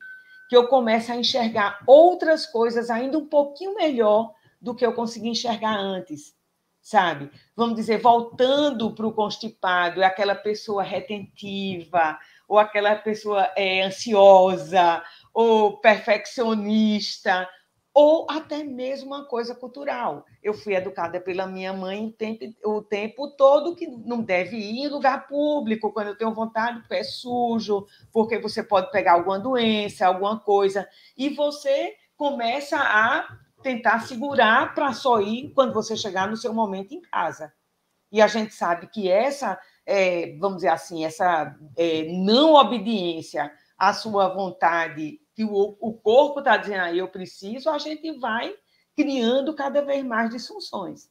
que eu começo a enxergar outras coisas ainda um pouquinho melhor do que eu consegui enxergar antes sabe? Vamos dizer, voltando para o constipado, é aquela pessoa retentiva, ou aquela pessoa é, ansiosa, ou perfeccionista, ou até mesmo uma coisa cultural. Eu fui educada pela minha mãe o tempo, o tempo todo que não deve ir em lugar público, quando eu tenho vontade, pé sujo, porque você pode pegar alguma doença, alguma coisa, e você começa a tentar segurar para só ir quando você chegar no seu momento em casa. E a gente sabe que essa, é, vamos dizer assim, essa é, não obediência à sua vontade, que o, o corpo está dizendo, aí ah, eu preciso, a gente vai criando cada vez mais disfunções.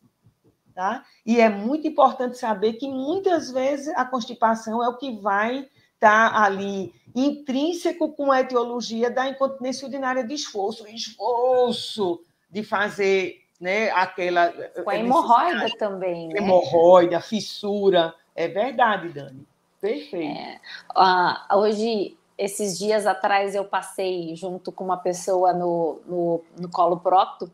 Tá? E é muito importante saber que muitas vezes a constipação é o que vai estar tá ali intrínseco com a etiologia da incontinência urinária de esforço. Esforço de fazer né, aquela. Com a hemorroida também, né? Hemorroida, fissura. É verdade, Dani. Perfeito. É, uh, hoje, esses dias atrás, eu passei junto com uma pessoa no, no, no colo procto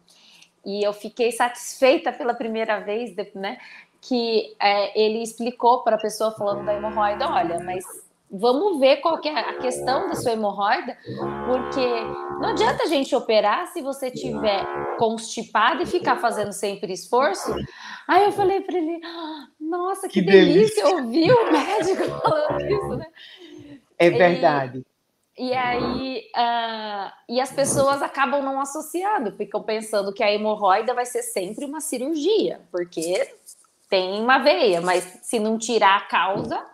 e eu fiquei satisfeita pela primeira vez, né? Que é, ele explicou para a pessoa falando da hemorroida: olha, mas vamos ver qual que é a questão da sua hemorroida, porque não adianta a gente operar se você tiver constipado e ficar fazendo sempre esforço. Aí eu falei para ele, nossa, que, que delícia, delícia ouvir o médico <laughs> falando isso, né? É verdade. E, e aí, uh, e as pessoas acabam não associando, ficam pensando que a hemorroida vai ser sempre uma cirurgia, porque tem uma veia, mas se não tirar a causa,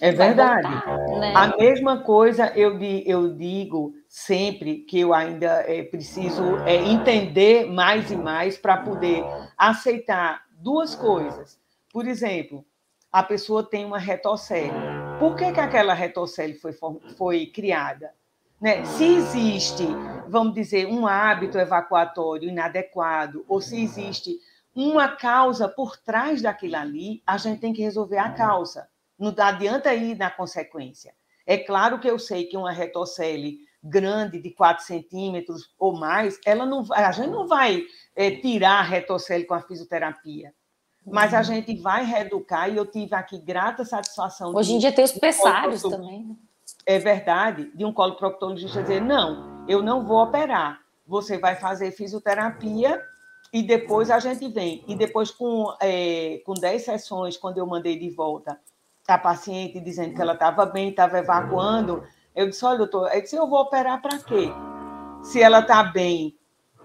é verdade. Voltar, né? A mesma coisa eu, eu digo sempre que eu ainda é, preciso é, entender mais e mais para poder aceitar duas coisas. Por exemplo, a pessoa tem uma retocele. Por que, que aquela retocele foi, foi criada? Né? Se existe, vamos dizer, um hábito evacuatório inadequado, ou se existe uma causa por trás daquilo ali, a gente tem que resolver a causa. Não adianta ir na consequência. É claro que eu sei que uma retocele grande de 4 centímetros ou mais, ela não, a gente não vai é, tirar a retocele com a fisioterapia. Mas a uhum. gente vai reeducar, e eu tive aqui grata satisfação. Hoje em dia tem os pressários também. Né? É verdade, de um coloproctologista dizer: não, eu não vou operar, você vai fazer fisioterapia e depois a gente vem. E depois, com, é, com 10 sessões, quando eu mandei de volta a paciente dizendo que ela estava bem, estava evacuando, eu disse, olha, doutor, eu disse, eu vou operar para quê? Se ela está bem,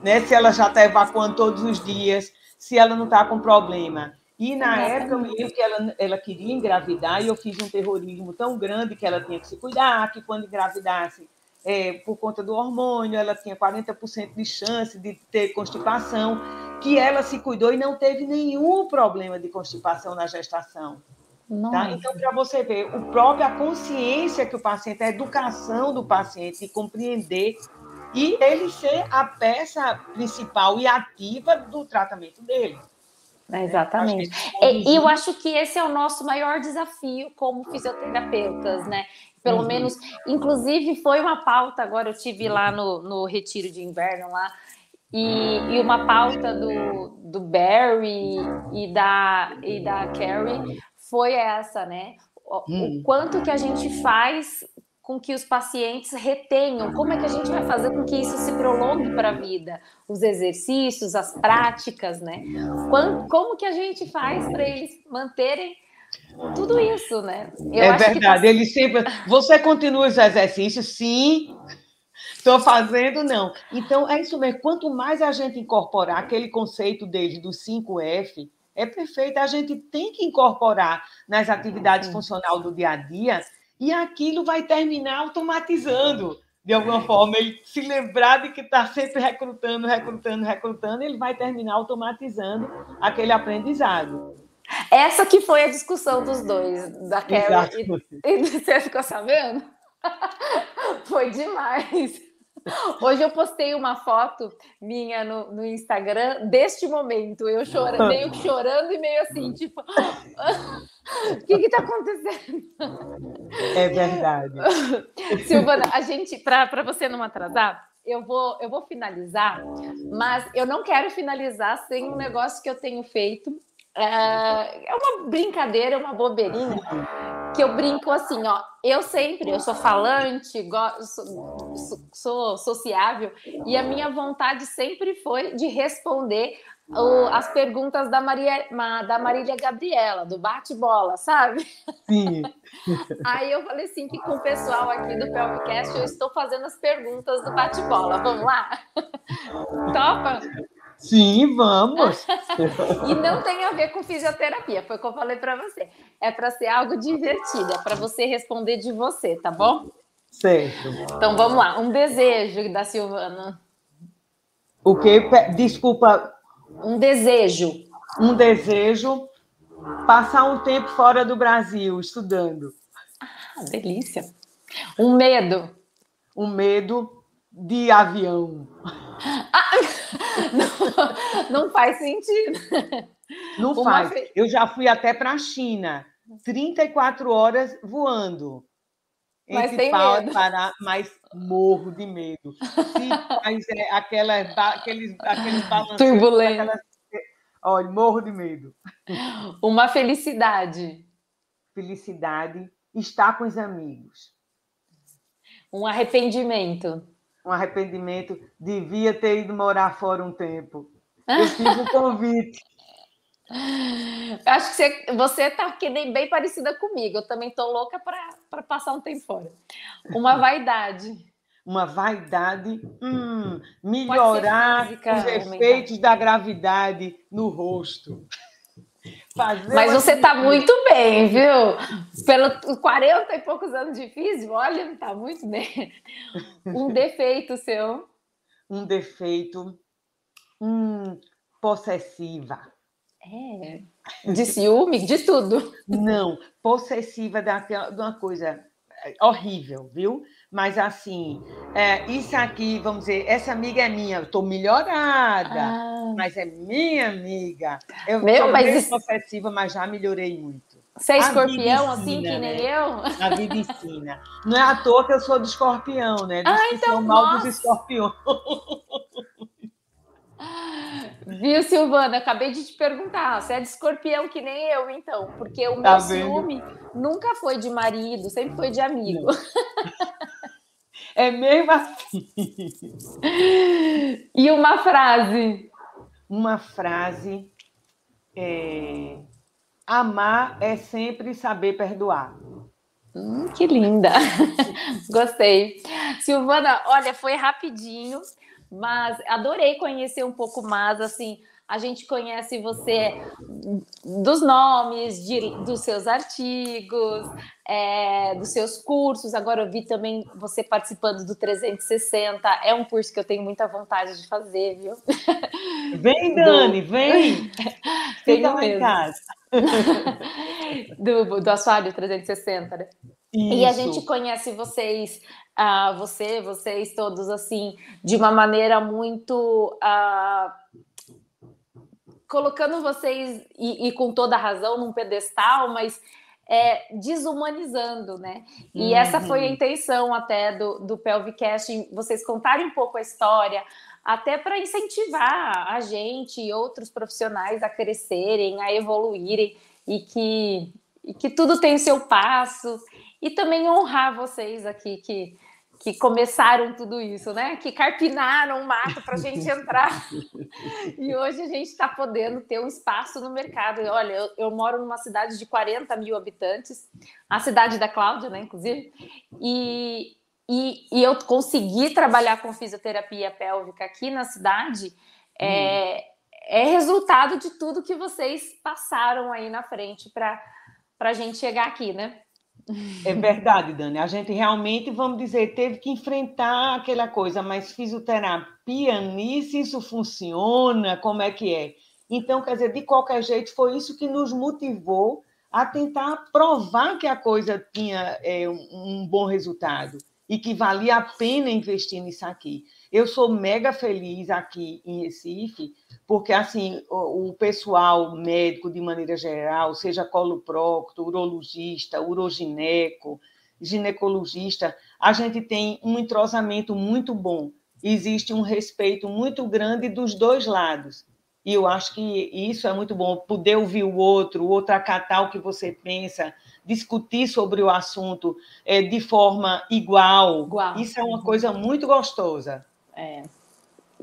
né? se ela já está evacuando todos os dias, se ela não está com problema. E na época eu me lembro que ela, ela queria engravidar e eu fiz um terrorismo tão grande que ela tinha que se cuidar, que quando engravidasse, é, por conta do hormônio, ela tinha 40% de chance de ter constipação, que ela se cuidou e não teve nenhum problema de constipação na gestação. Tá? Então, para você ver, o próprio, a consciência que o paciente, a educação do paciente, de compreender e ele ser a peça principal e ativa do tratamento dele. É, exatamente. E eu acho que esse é o nosso maior desafio como fisioterapeutas, né? Pelo uhum. menos, inclusive, foi uma pauta, agora eu tive lá no, no retiro de inverno lá, e, e uma pauta do, do Barry e da, e da Carrie foi essa, né? O, hum. o quanto que a gente faz com que os pacientes retenham, como é que a gente vai fazer com que isso se prolongue para a vida? Os exercícios, as práticas, né? Como, como que a gente faz para eles manterem tudo isso, né? Eu é verdade, tá... ele sempre. <laughs> Você continua os exercícios? Sim. Estou fazendo, não. Então, é isso mesmo. Quanto mais a gente incorporar aquele conceito dele do 5F, é perfeito. A gente tem que incorporar nas atividades funcionais do dia a dia e aquilo vai terminar automatizando. De alguma forma, ele se lembrar de que está sempre recrutando, recrutando, recrutando, ele vai terminar automatizando aquele aprendizado. Essa que foi a discussão dos dois, da Carrie e, e você ficou sabendo? <laughs> foi demais. <laughs> Hoje eu postei uma foto minha no, no Instagram deste momento, eu chorando, meio chorando e meio assim, tipo, o <laughs> que está acontecendo? É verdade. <laughs> Silvana, a gente, para você não atrasar, eu vou, eu vou finalizar, mas eu não quero finalizar sem um negócio que eu tenho feito é, é uma brincadeira, uma bobeirinha que eu brinco assim, ó. Eu sempre, eu sou falante, sou, sou, sociável e a minha vontade sempre foi de responder o, as perguntas da Maria, da Marília Gabriela, do bate-bola, sabe? Sim. <laughs> Aí eu falei assim que com o pessoal aqui do Pelvicast eu estou fazendo as perguntas do bate-bola. Vamos lá? <laughs> Topa? Sim, vamos. <laughs> e não tem a ver com fisioterapia, foi o que eu falei para você. É para ser algo divertido, é para você responder de você, tá bom? Certo. Então vamos lá. Um desejo da Silvana. O que? Desculpa. Um desejo. Um desejo. Passar um tempo fora do Brasil, estudando. Ah, delícia. Um medo. Um medo de avião. Ah, <laughs> não, não, faz sentido. Não Uma faz. Eu já fui até para a China, 34 horas voando. Mas tem medo. Parar, mas morro de medo. Mas é aquela, aqueles, aqueles Turbulência. Olha, morro de medo. Uma felicidade. Felicidade, estar com os amigos. Um arrependimento um arrependimento, devia ter ido morar fora um tempo. Eu fiz o convite. Acho que você está que nem bem parecida comigo. Eu também estou louca para passar um tempo fora. Uma <laughs> vaidade. Uma vaidade, hum, melhorar física, os efeitos da gravidade no rosto. Fazer Mas você está muito bem, viu? Pelos 40 e poucos anos de físico, olha, está muito bem. Um defeito seu? Um defeito hum, possessiva. É. De ciúme, de tudo. Não, possessiva de uma coisa horrível, viu? Mas assim, é, isso aqui, vamos dizer, essa amiga é minha, eu estou melhorada, ah. mas é minha amiga. Eu Meu, mas possessiva, mas já melhorei muito. Você é escorpião, ensina, assim que nem né? eu? A vida ensina. Não é à toa que eu sou de escorpião, né? Diz ah, então, mal nossa. dos escorpiões. Viu, Silvana? Acabei de te perguntar. Você é de escorpião que nem eu, então. Porque o tá meu vendo? ciúme nunca foi de marido, sempre foi de amigo. <laughs> É mesmo assim. E uma frase? Uma frase é... Amar é sempre saber perdoar. Hum, que linda! <laughs> Gostei. Silvana, olha, foi rapidinho, mas adorei conhecer um pouco mais, assim, a gente conhece você dos nomes, de, dos seus artigos, é, dos seus cursos. Agora eu vi também você participando do 360. É um curso que eu tenho muita vontade de fazer, viu? Vem, <laughs> Dani, do... vem! <laughs> Fica lá em casa. <laughs> do, do Assoalho 360, né? Isso. E a gente conhece vocês, uh, você, vocês todos, assim, de uma maneira muito. Uh, colocando vocês, e, e, com toda razão, num pedestal, mas é, desumanizando, né? E uhum. essa foi a intenção até do, do Pelvicast, vocês contarem um pouco a história, até para incentivar a gente e outros profissionais a crescerem, a evoluírem, e que, e que tudo tem seu passo, e também honrar vocês aqui que que começaram tudo isso, né? Que carpinaram o mato para a gente entrar. <laughs> e hoje a gente está podendo ter um espaço no mercado. Olha, eu, eu, moro numa cidade de 40 mil habitantes, a cidade da Cláudia, né? Inclusive, e, e, e eu consegui trabalhar com fisioterapia pélvica aqui na cidade. É, hum. é resultado de tudo que vocês passaram aí na frente para a gente chegar aqui, né? É verdade, Dani. A gente realmente, vamos dizer, teve que enfrentar aquela coisa, mas fisioterapia nisso, isso funciona, como é que é? Então, quer dizer, de qualquer jeito, foi isso que nos motivou a tentar provar que a coisa tinha é, um bom resultado e que valia a pena investir nisso aqui. Eu sou mega feliz aqui em Recife, porque assim o, o pessoal médico de maneira geral, seja coloprocto, urologista, urogineco, ginecologista, a gente tem um entrosamento muito bom. Existe um respeito muito grande dos dois lados. E eu acho que isso é muito bom, poder ouvir o outro, o outro acatar o que você pensa, discutir sobre o assunto é, de forma igual. igual. Isso é uma coisa muito gostosa. É.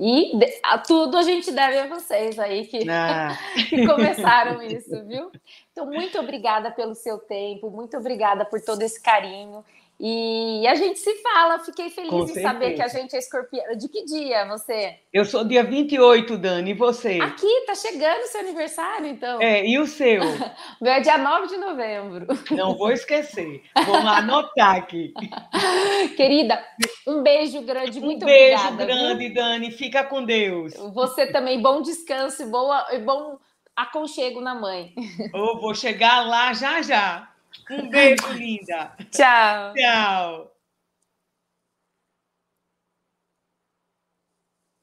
E a tudo a gente deve a vocês aí que, ah. <laughs> que começaram isso, viu? Então, muito obrigada pelo seu tempo, muito obrigada por todo esse carinho. E a gente se fala, fiquei feliz Com em certeza. saber que a gente é escorpião. De que dia você? Eu sou dia 28, Dani, e você? Aqui, tá chegando o seu aniversário, então. É, e o seu? <laughs> Meu é dia 9 de novembro. Não vou esquecer. Vamos anotar aqui. <laughs> Querida, um beijo grande, muito um beijo obrigada. Um beijo grande, viu? Dani, fica com Deus. Você também, bom descanso e boa, bom aconchego na mãe. Oh, vou chegar lá já já. Um beijo, linda. Tchau. Tchau.